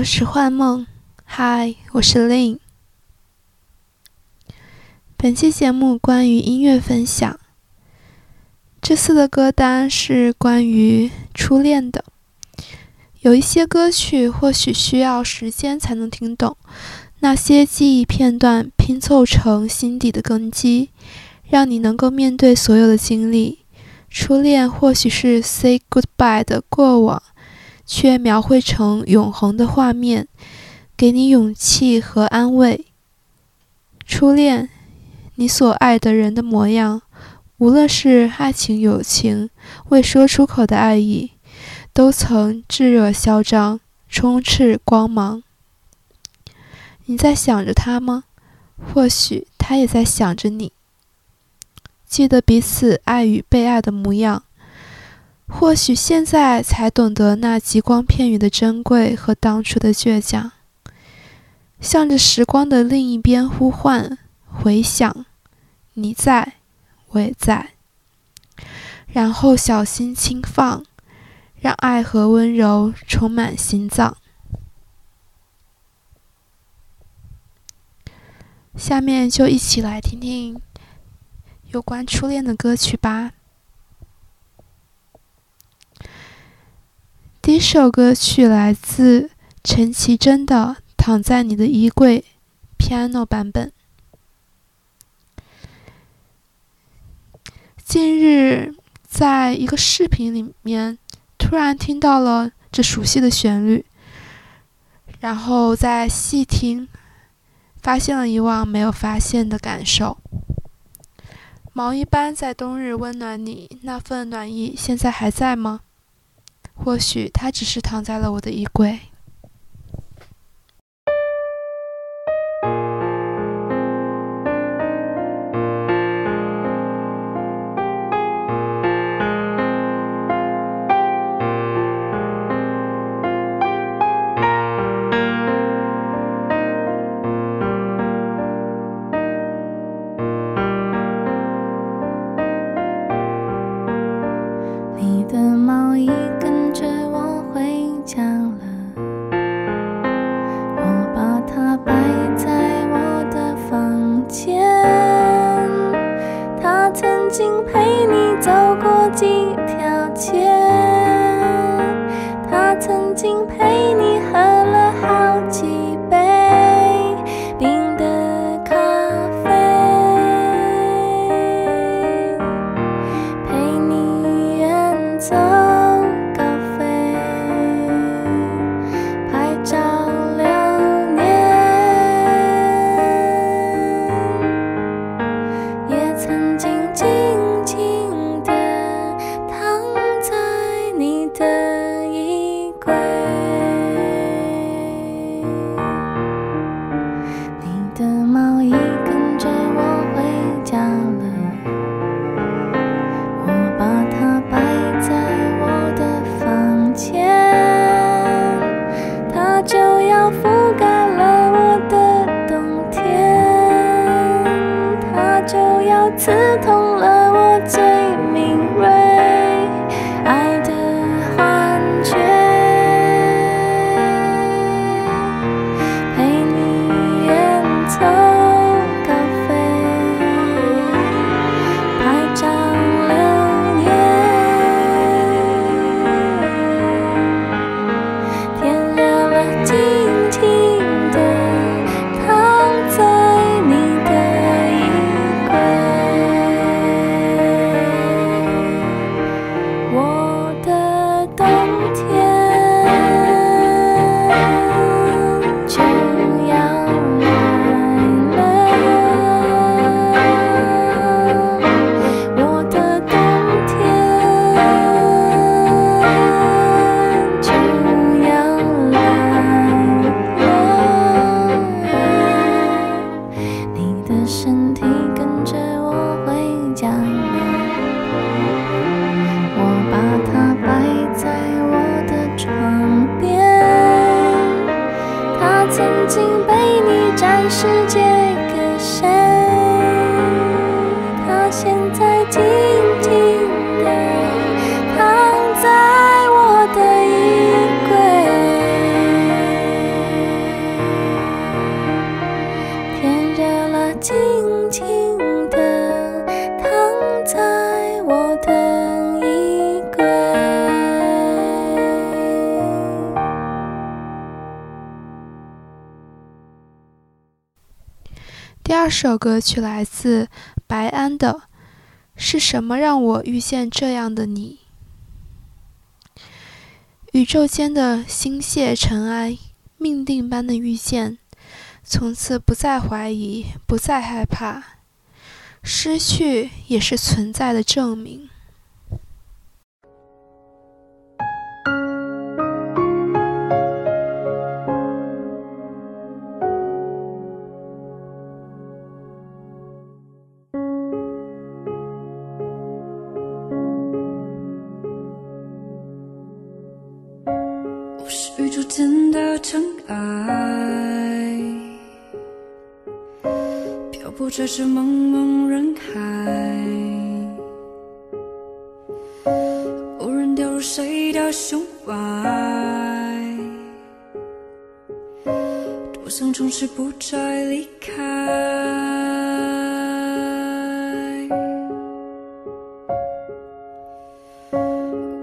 我是幻梦嗨，我是 l i n 本期节目关于音乐分享。这次的歌单是关于初恋的，有一些歌曲或许需要时间才能听懂。那些记忆片段拼凑成心底的根基，让你能够面对所有的经历。初恋或许是 Say Goodbye 的过往。却描绘成永恒的画面，给你勇气和安慰。初恋，你所爱的人的模样，无论是爱情、友情，未说出口的爱意，都曾炙热、嚣张、充斥光芒。你在想着他吗？或许他也在想着你。记得彼此爱与被爱的模样。或许现在才懂得那极光片羽的珍贵和当初的倔强，向着时光的另一边呼唤，回响，你在，我也在。然后小心轻放，让爱和温柔充满心脏。下面就一起来听听有关初恋的歌曲吧。第一首歌曲来自陈绮贞的《躺在你的衣柜》，Piano 版本。近日，在一个视频里面，突然听到了这熟悉的旋律，然后再细听，发现了以往没有发现的感受。毛衣般在冬日温暖你，那份暖意现在还在吗？或许他只是躺在了我的衣柜。歌曲来自白安的《是什么让我遇见这样的你》。宇宙间的心屑尘埃，命定般的遇见，从此不再怀疑，不再害怕，失去也是存在的证明。这是茫茫人海，无人掉入谁的胸怀？多想从此不再离开。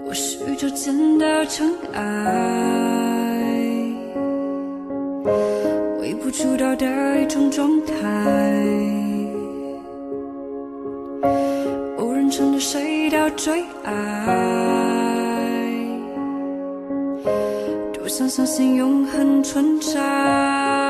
我是宇宙间的尘埃，微不足道的一种状态。最爱，多想相信永恒存在。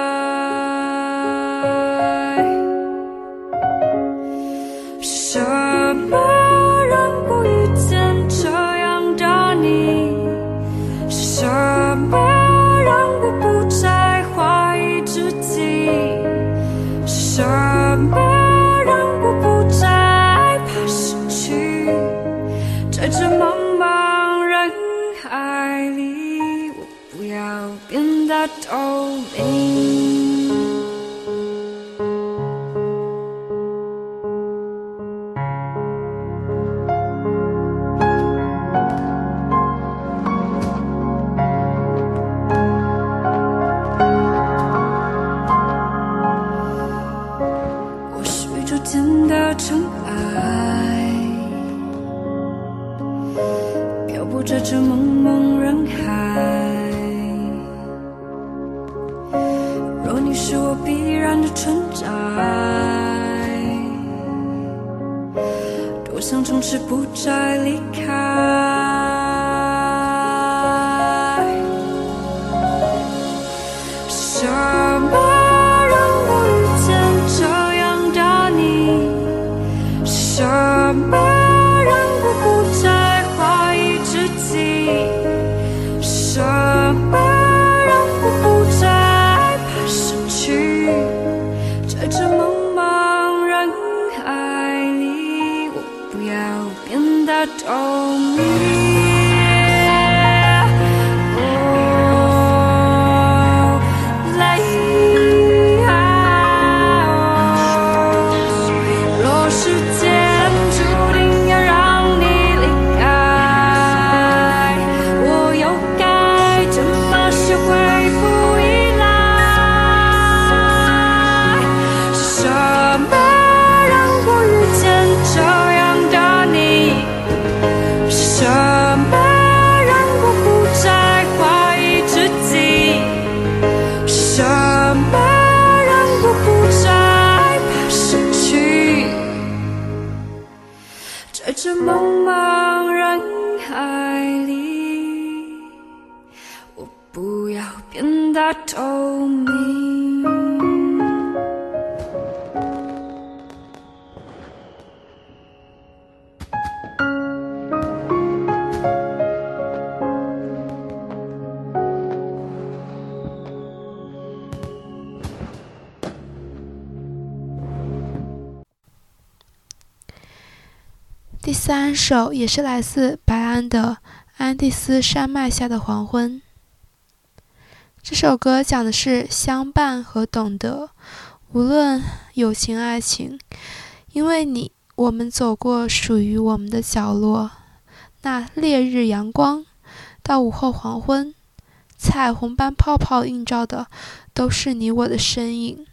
首也是来自白安的《安第斯山脉下的黄昏》这首歌，讲的是相伴和懂得，无论友情爱情，因为你，我们走过属于我们的角落，那烈日阳光到午后黄昏，彩虹般泡泡映照的都是你我的身影，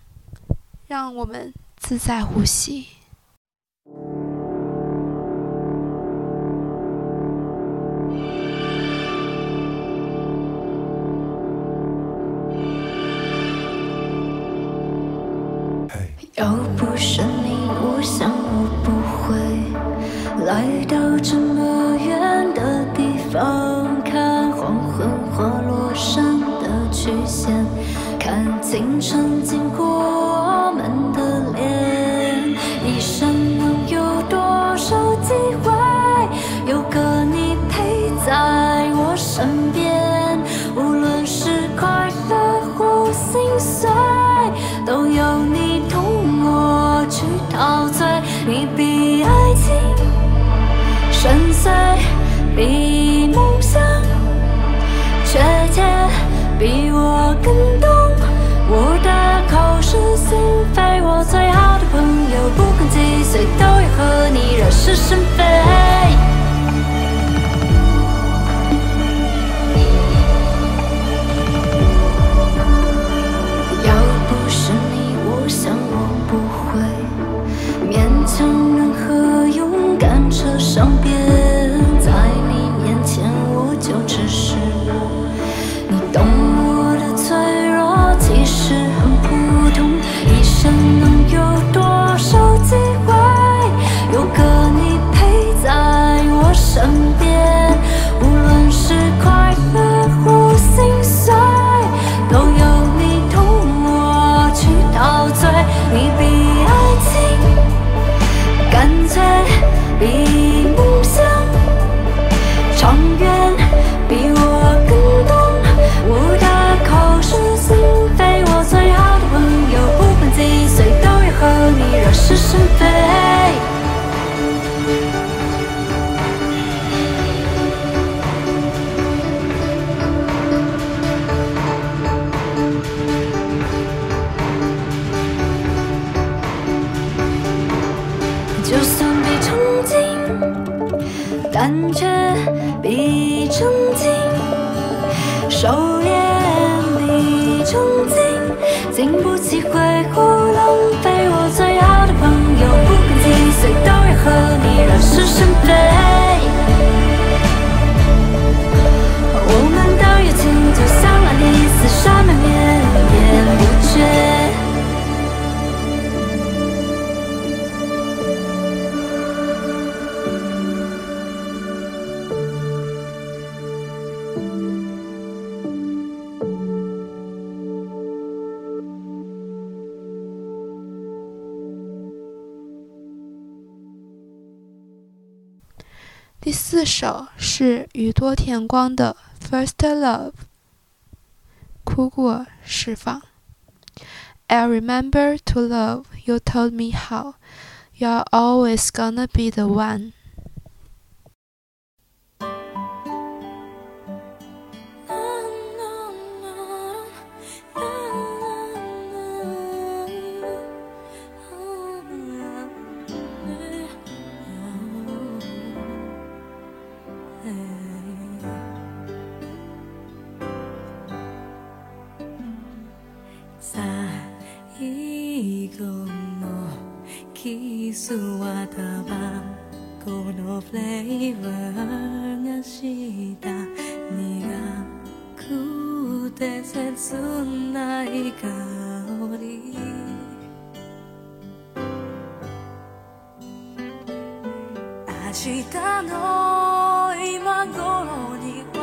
让我们自在呼吸。星辰经过我们的脸，一生能有多少机会有个你陪在我身边？无论是快乐或心碎，都有你同我去陶醉。你比爱情深邃。比谁都要和你惹是生非。首是宇多田光的《First Love》，哭过释放。I remember to love. You told me how. You're always gonna be the one. 後もキスはタバコのフレーバーがした苦くて切ない香り明日の今頃に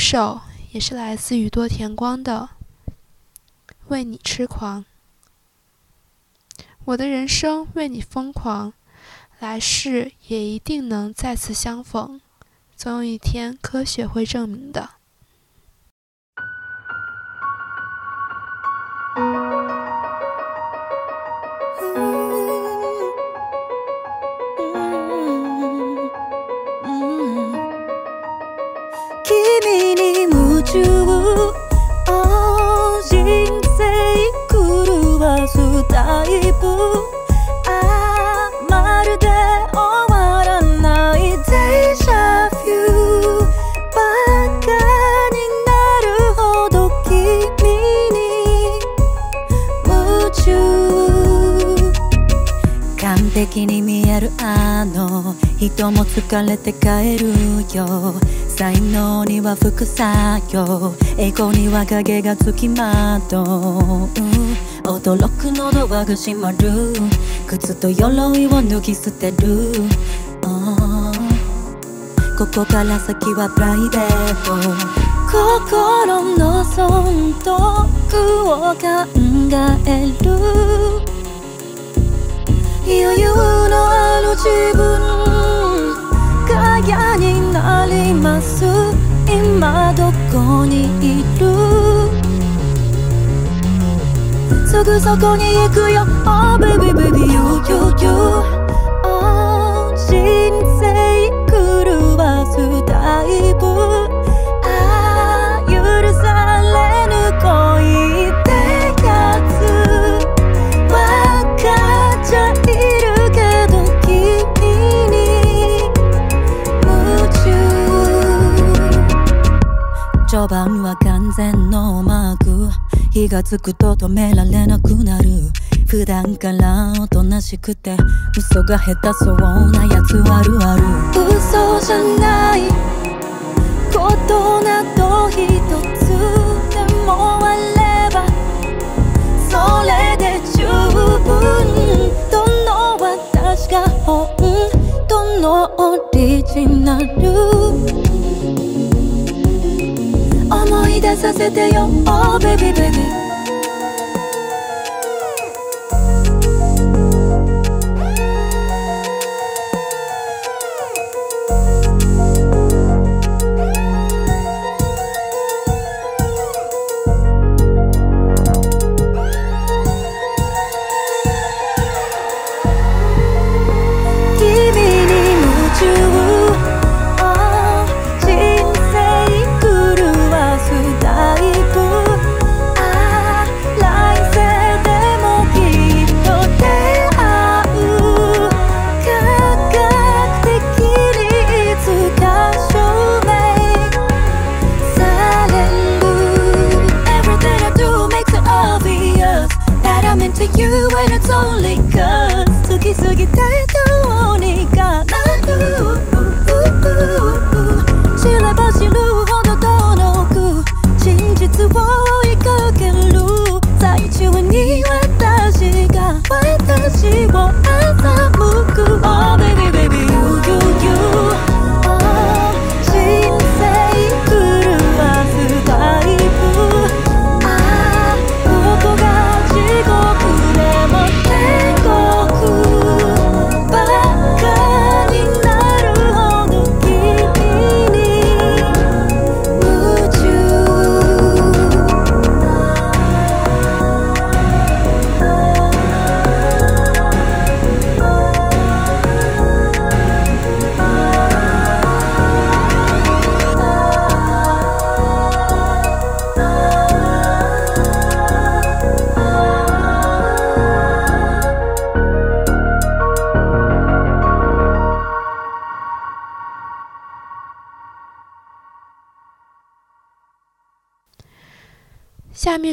手也是来自宇多田光的《为你痴狂》，我的人生为你疯狂，来世也一定能再次相逢，总有一天科学会证明的。タイプあまるで終わらないデジャーバカになるほど君に夢中完璧に見えるあの人も疲れて帰るよ才能には副作用栄光には影がつきまとう驚くの喉はが閉まる靴と鎧を脱ぎ捨てる、h ここから先はプライベート心の損得を考える余裕のある自分が嫌になります今どこにいるすぐそこに行くよ Oh baby baby you you you Oh 人生狂わすタイプああ許されぬ恋ってやつわかっちゃいるけど君に夢中序盤は完全ノーマーク火がつくと止められなくなる普段からおとなしくて嘘が下手そうなやつあるある嘘じゃないことなど一つでもあればそれで十分どの私が本当のオリジナル思い出させてよ Oh baby baby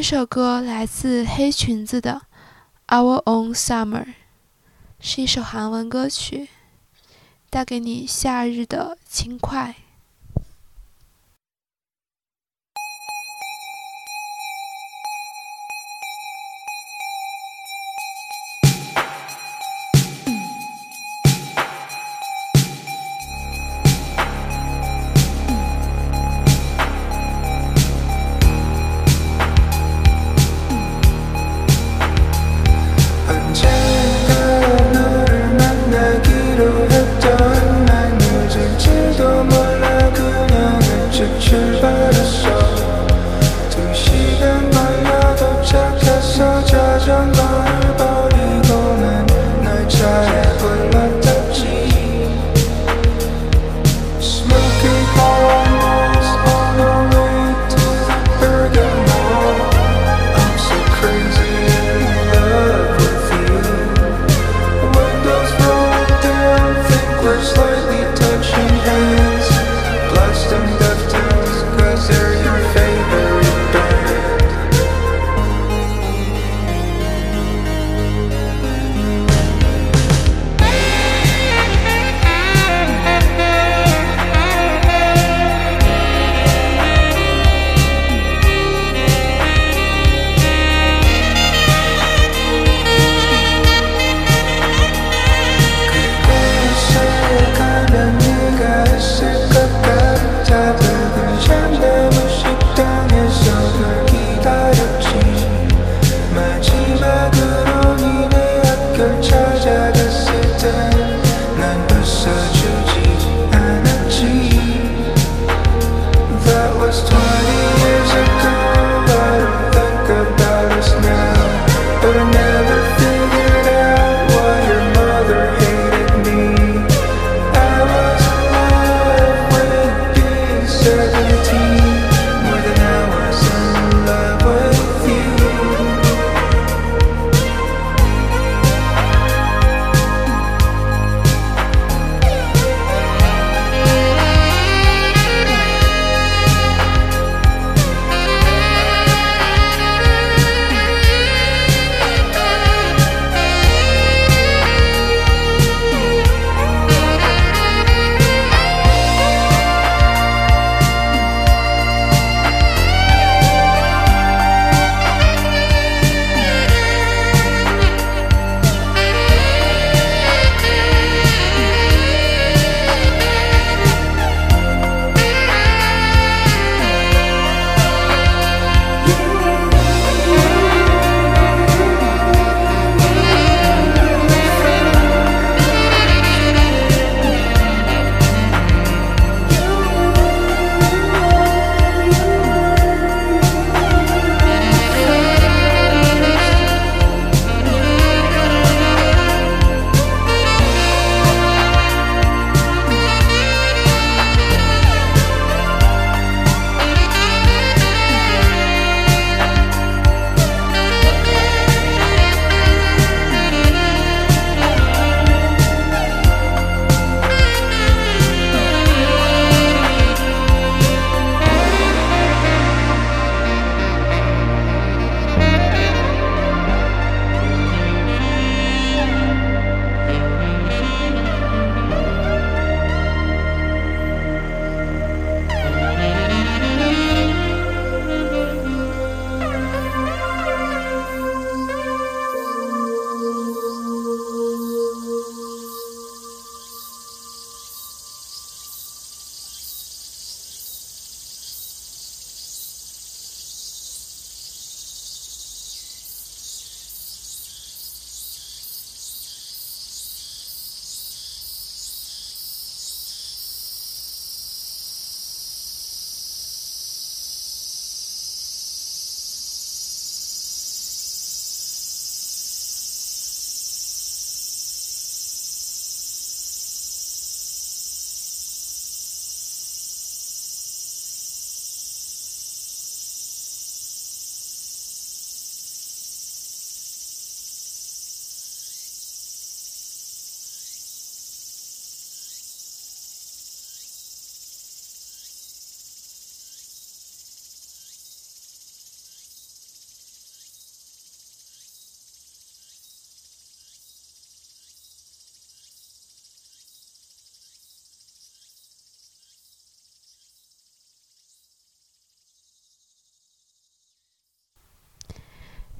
这首歌来自黑裙子的《Our Own Summer》，是一首韩文歌曲，带给你夏日的轻快。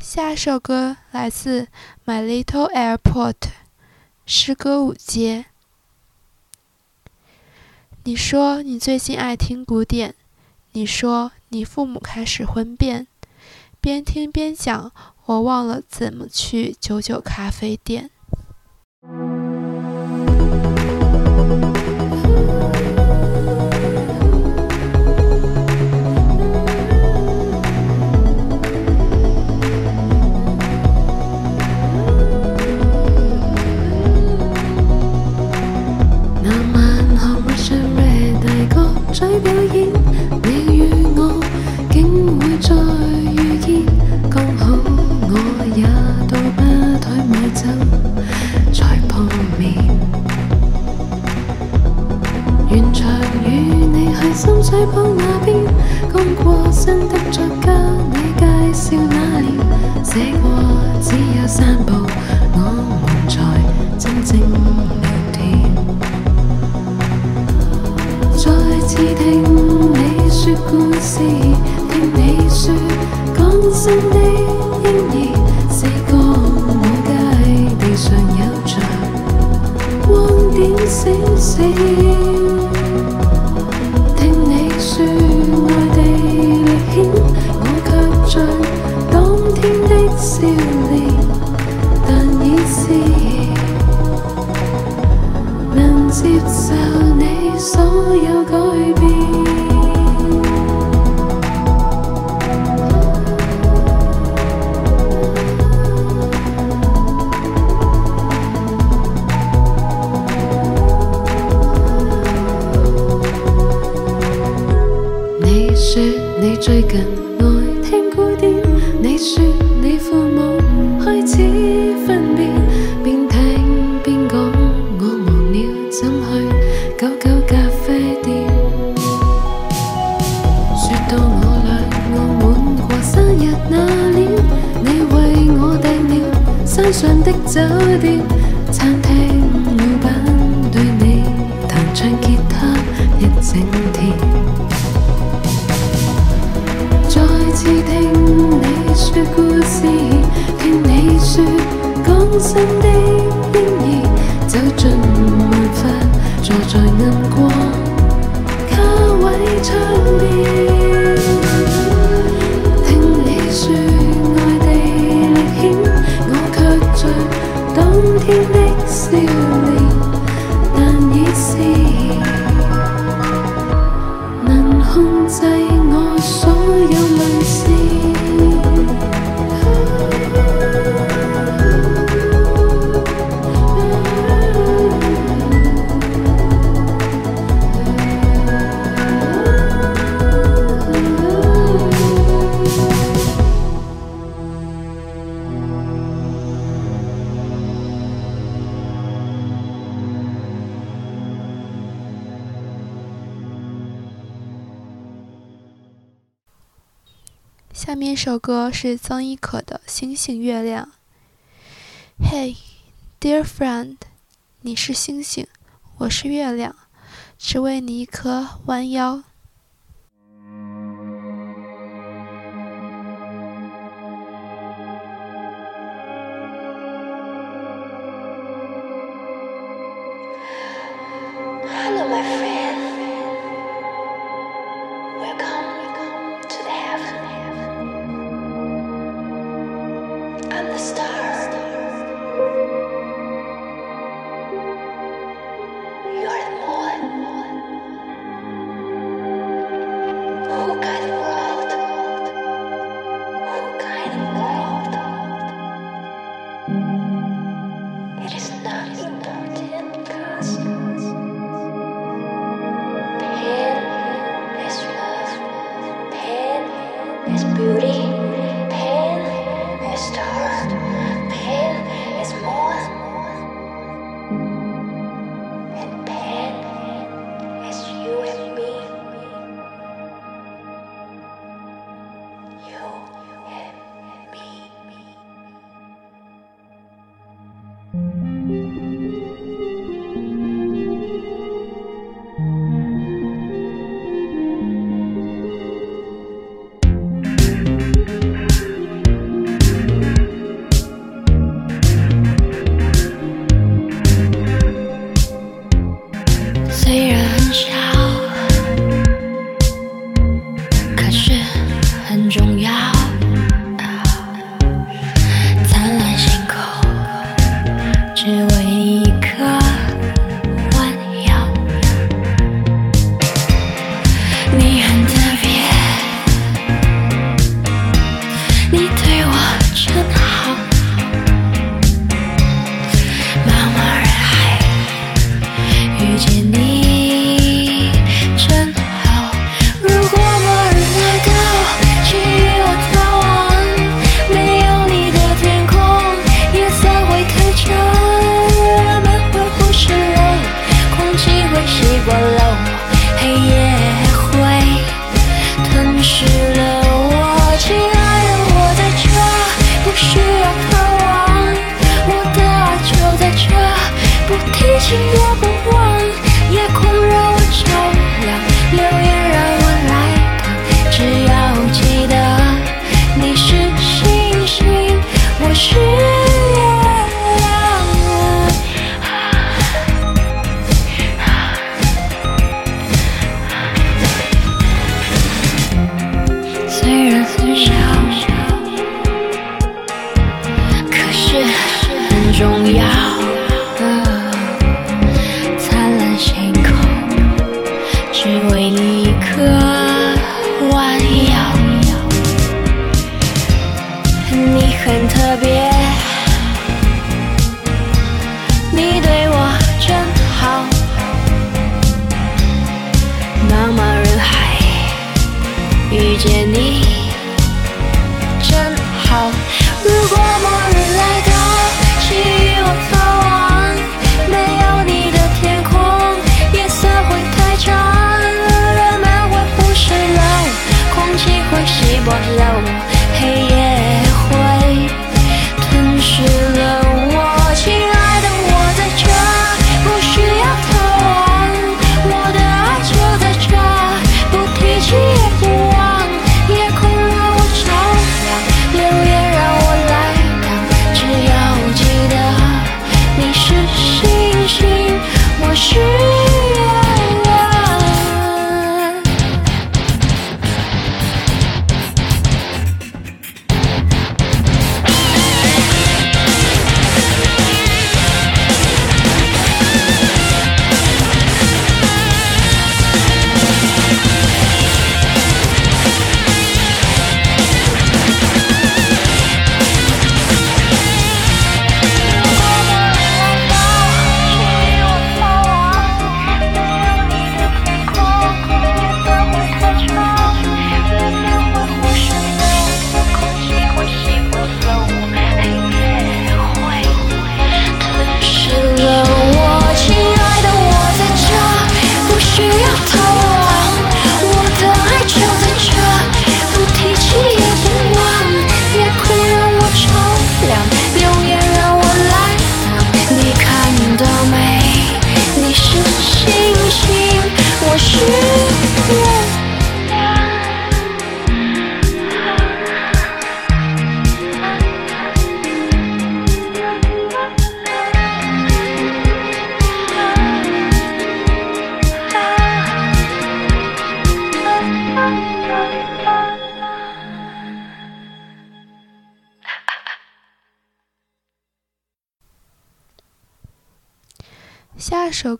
下首歌来自 My Little Airport，诗歌舞街。你说你最近爱听古典，你说你父母开始婚变，边听边讲，我忘了怎么去九九咖啡店。水港那边，刚过新的作家，你介绍那年，写过只有散步，我们才真正聊天。再次听你说故事，听你说讲新的婴儿，四个我街地上有着光点闪闪。这首歌是曾轶可的《星星月亮》。Hey, dear friend，你是星星，我是月亮，只为你一颗弯腰。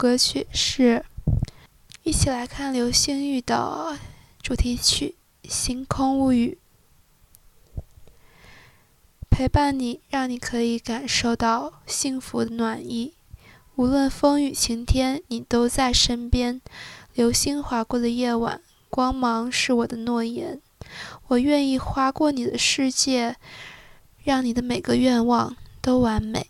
歌曲是《一起来看流星雨》的主题曲《星空物语》，陪伴你，让你可以感受到幸福的暖意。无论风雨晴天，你都在身边。流星划过的夜晚，光芒是我的诺言。我愿意划过你的世界，让你的每个愿望都完美。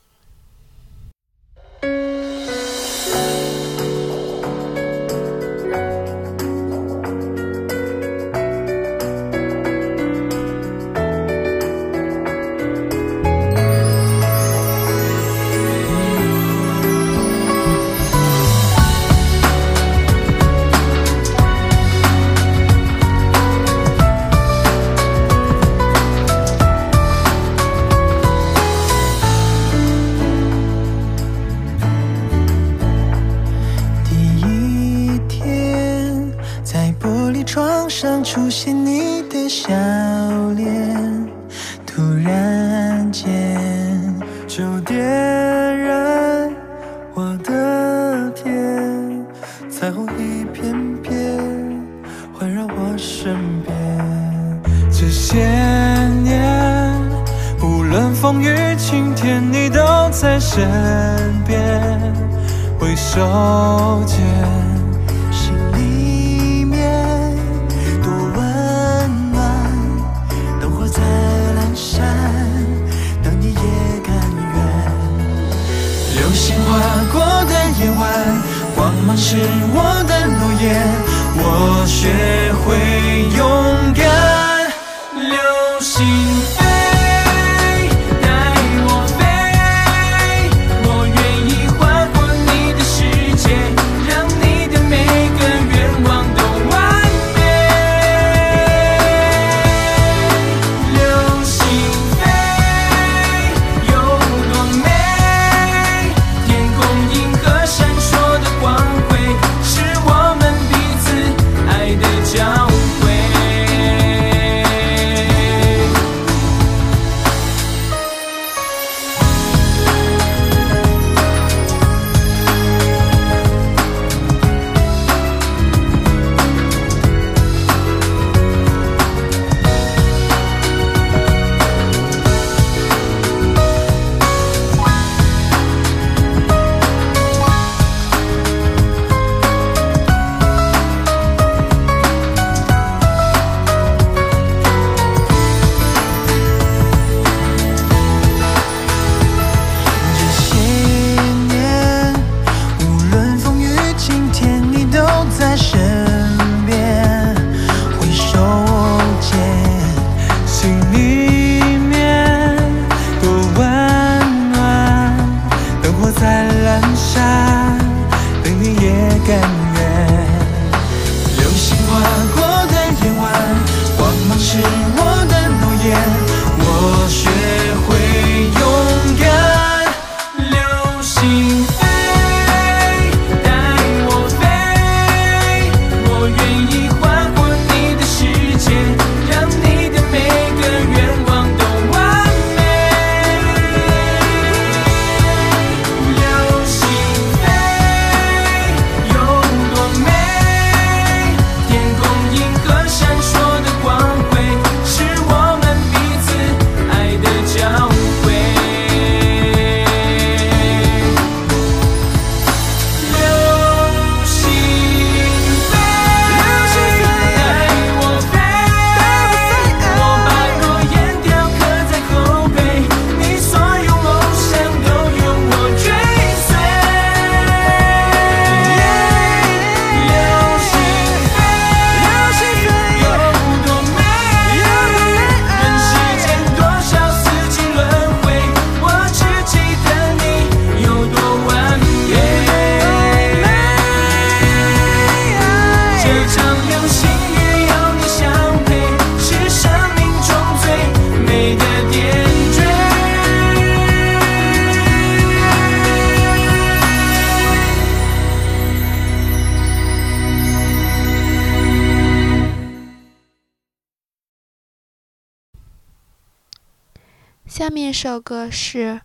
下面一首歌是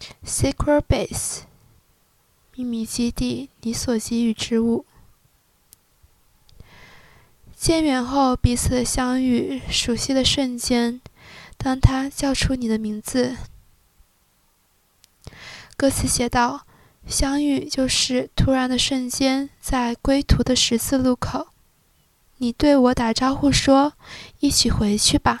《Secret Base》，秘密基地，你所给予之物。渐远后彼此的相遇，熟悉的瞬间，当他叫出你的名字。歌词写道：相遇就是突然的瞬间，在归途的十字路口，你对我打招呼说：“一起回去吧。”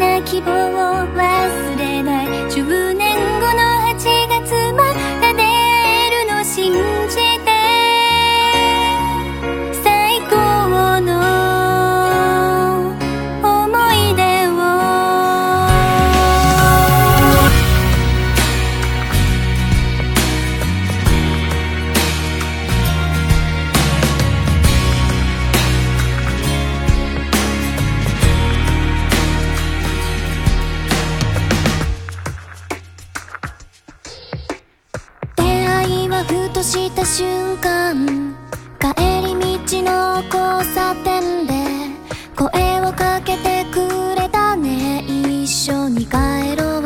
た瞬間帰り道の交差点で声をかけてくれたね一緒に帰ろう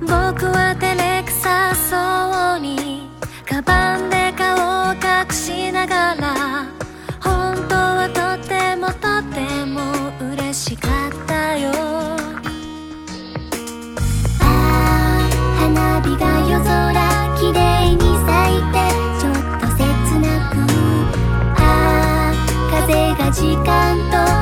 僕は照れくさそうにカバンで顔を隠しながら本当はとてもとても嬉しかったよ時間と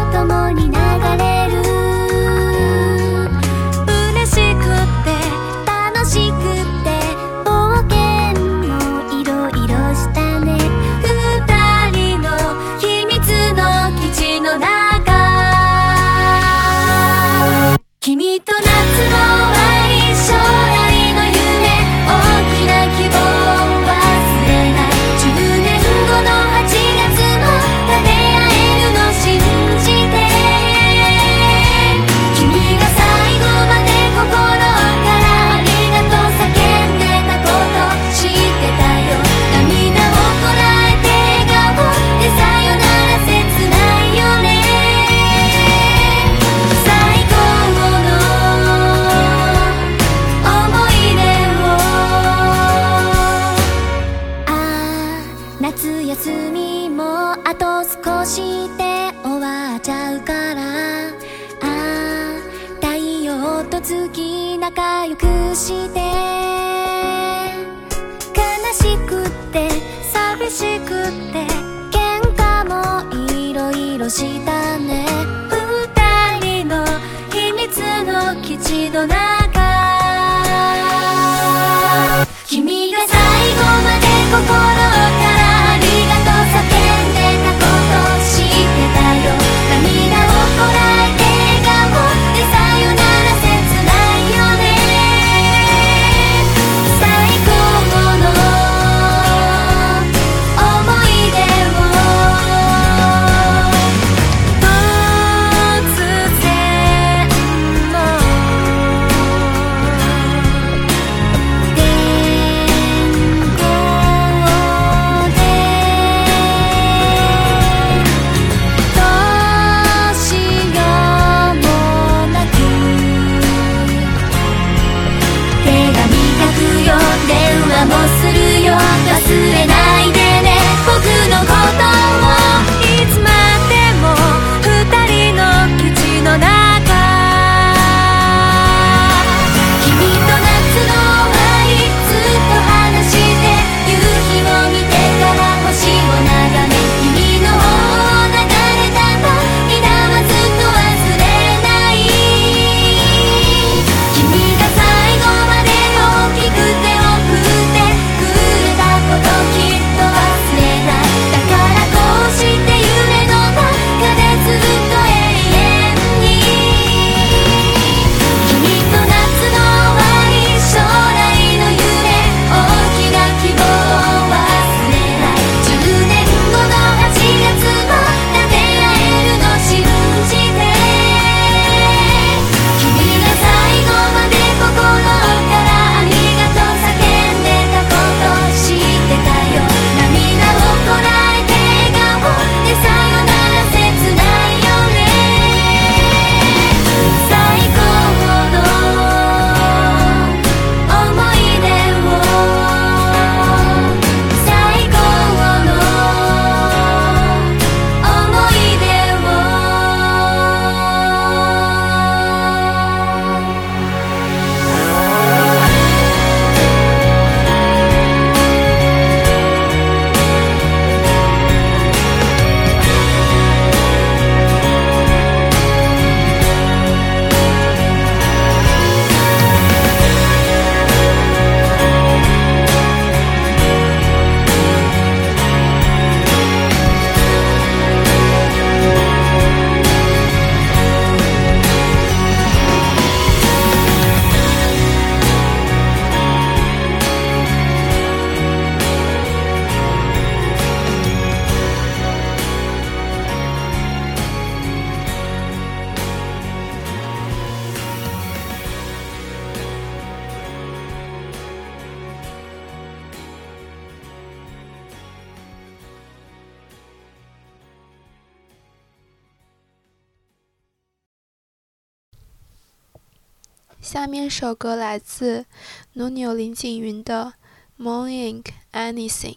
下面首歌来自努 o 林景云的《Morning Anything》，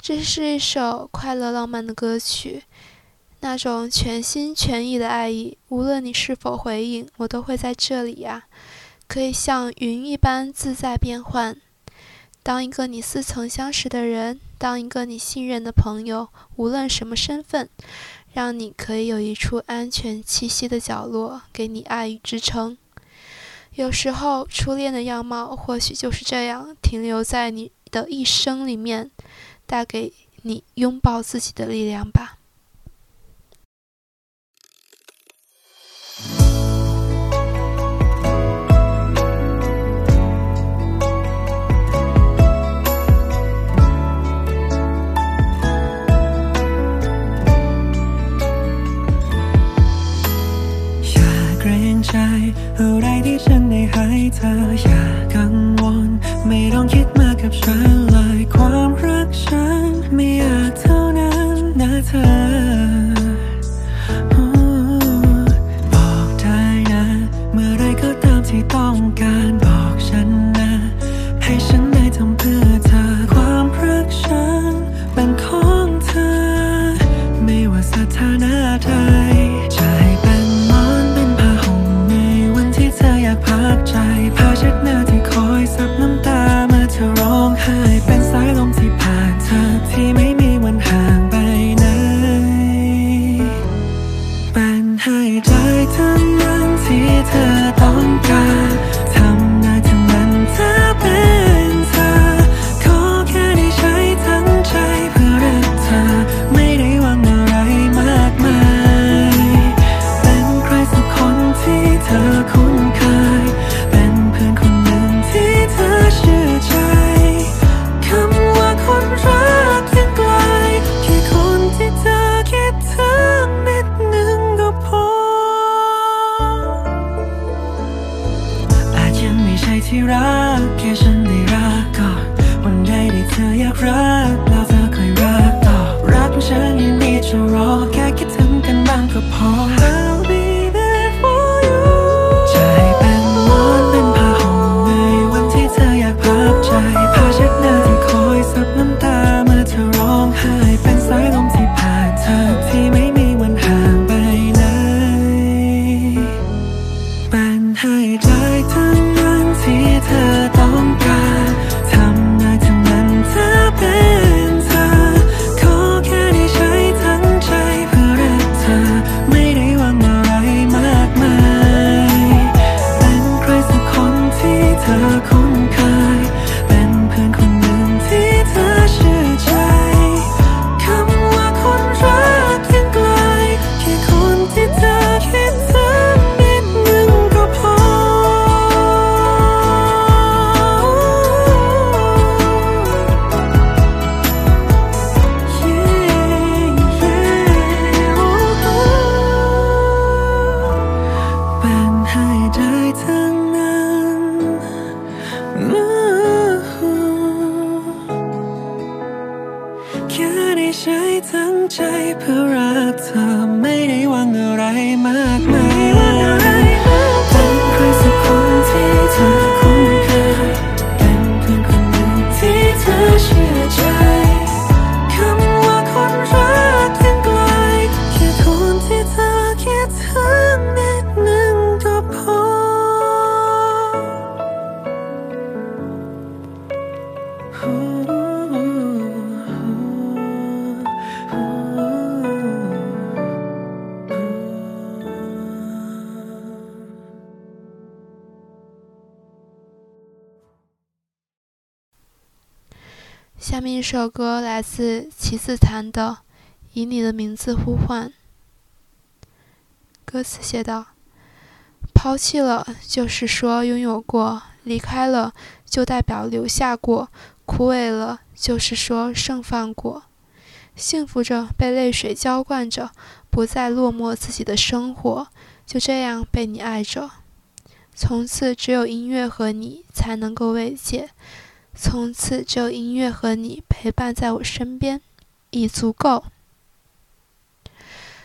这是一首快乐浪漫的歌曲。那种全心全意的爱意，无论你是否回应，我都会在这里啊！可以像云一般自在变幻。当一个你似曾相识的人，当一个你信任的朋友，无论什么身份。让你可以有一处安全栖息的角落，给你爱与支撑。有时候，初恋的样貌或许就是这样，停留在你的一生里面，带给你拥抱自己的力量吧。后来？的，我，想，你。这首歌来自齐自谈的《以你的名字呼唤》。歌词写道：“抛弃了，就是说拥有过；离开了，就代表留下过；枯萎了，就是说盛放过。幸福着，被泪水浇灌着，不再落寞自己的生活，就这样被你爱着。从此，只有音乐和你才能够慰藉。”从此，就音乐和你陪伴在我身边，已足够。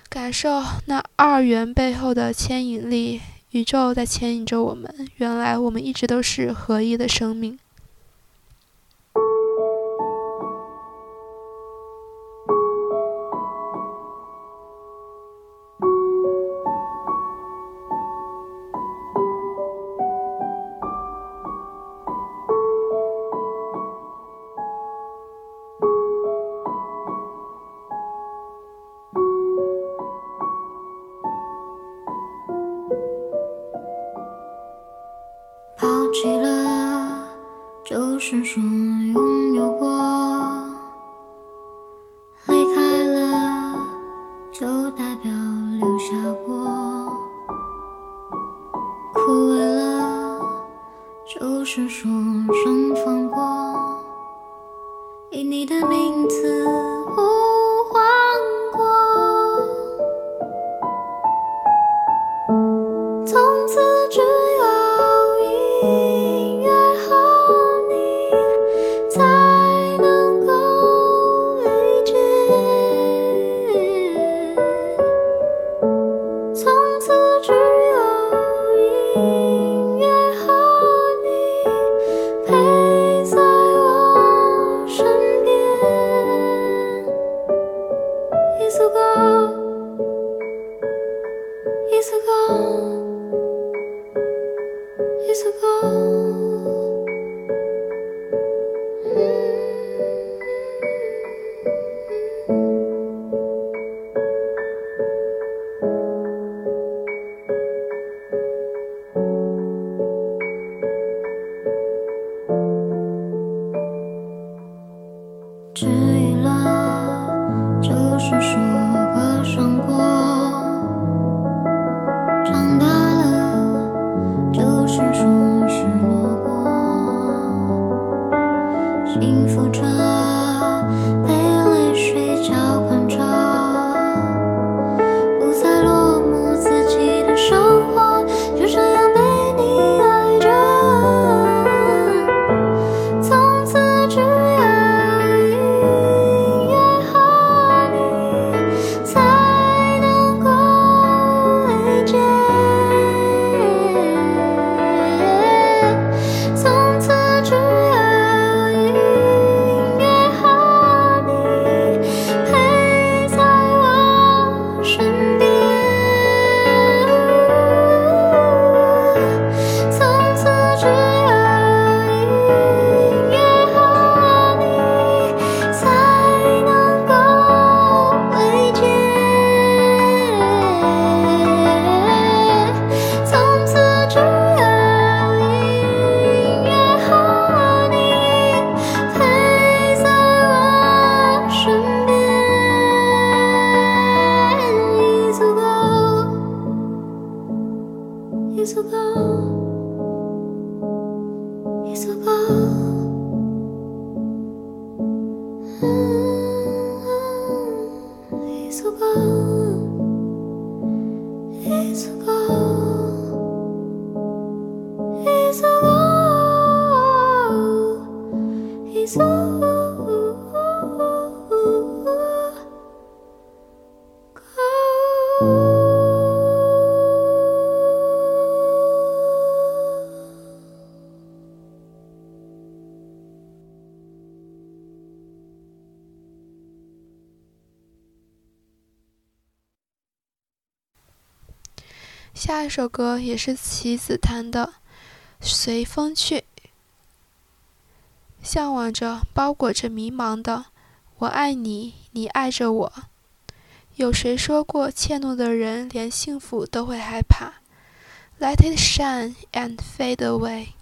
感受那二元背后的牵引力，宇宙在牵引着我们。原来，我们一直都是合一的生命。一首歌也是棋子弹的，《随风去》，向往着，包裹着迷茫的，我爱你，你爱着我。有谁说过，怯懦的人连幸福都会害怕？Let it shine and fade away。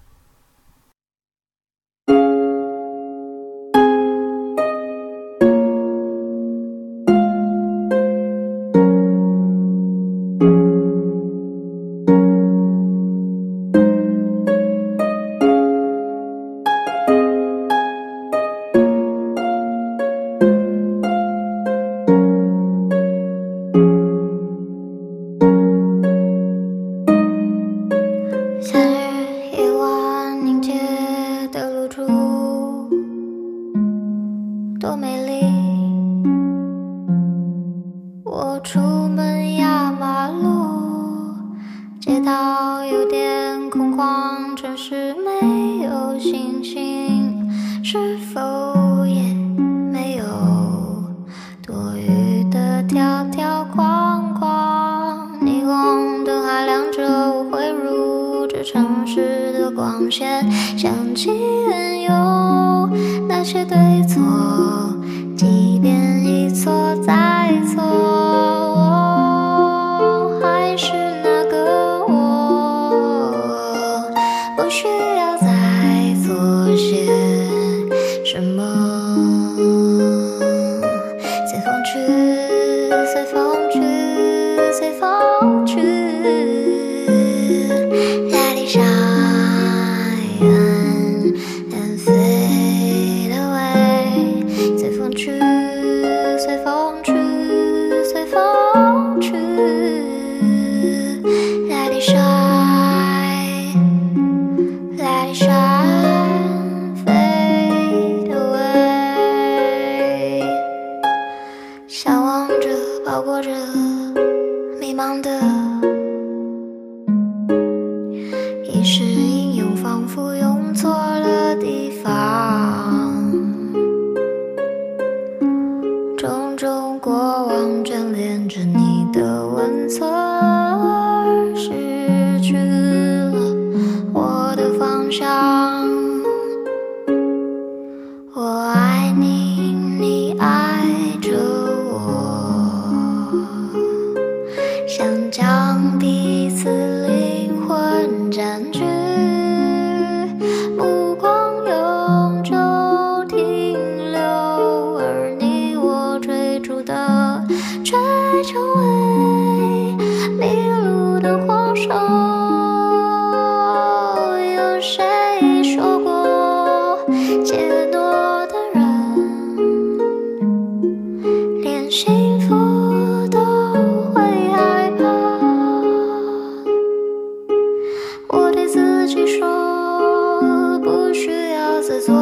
时的光线，想起原有那些对错，即便一错再错。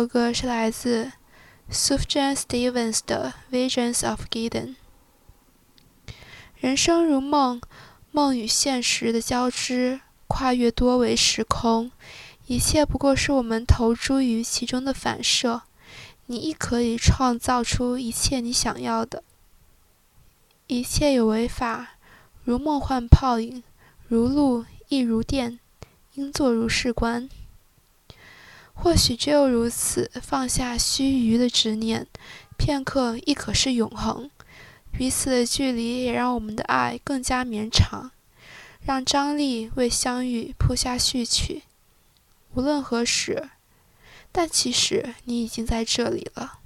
这首歌是来自 Soufjan Stevens 的《Visions of Eden》。人生如梦，梦与现实的交织，跨越多维时空，一切不过是我们投诸于其中的反射。你亦可以创造出一切你想要的。一切有为法，如梦幻泡影，如露亦如电，应作如是观。或许只有如此，放下须臾的执念，片刻亦可是永恒。彼此的距离也让我们的爱更加绵长，让张力为相遇铺下序曲。无论何时，但其实你已经在这里了。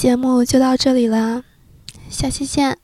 节目就到这里啦，下期见。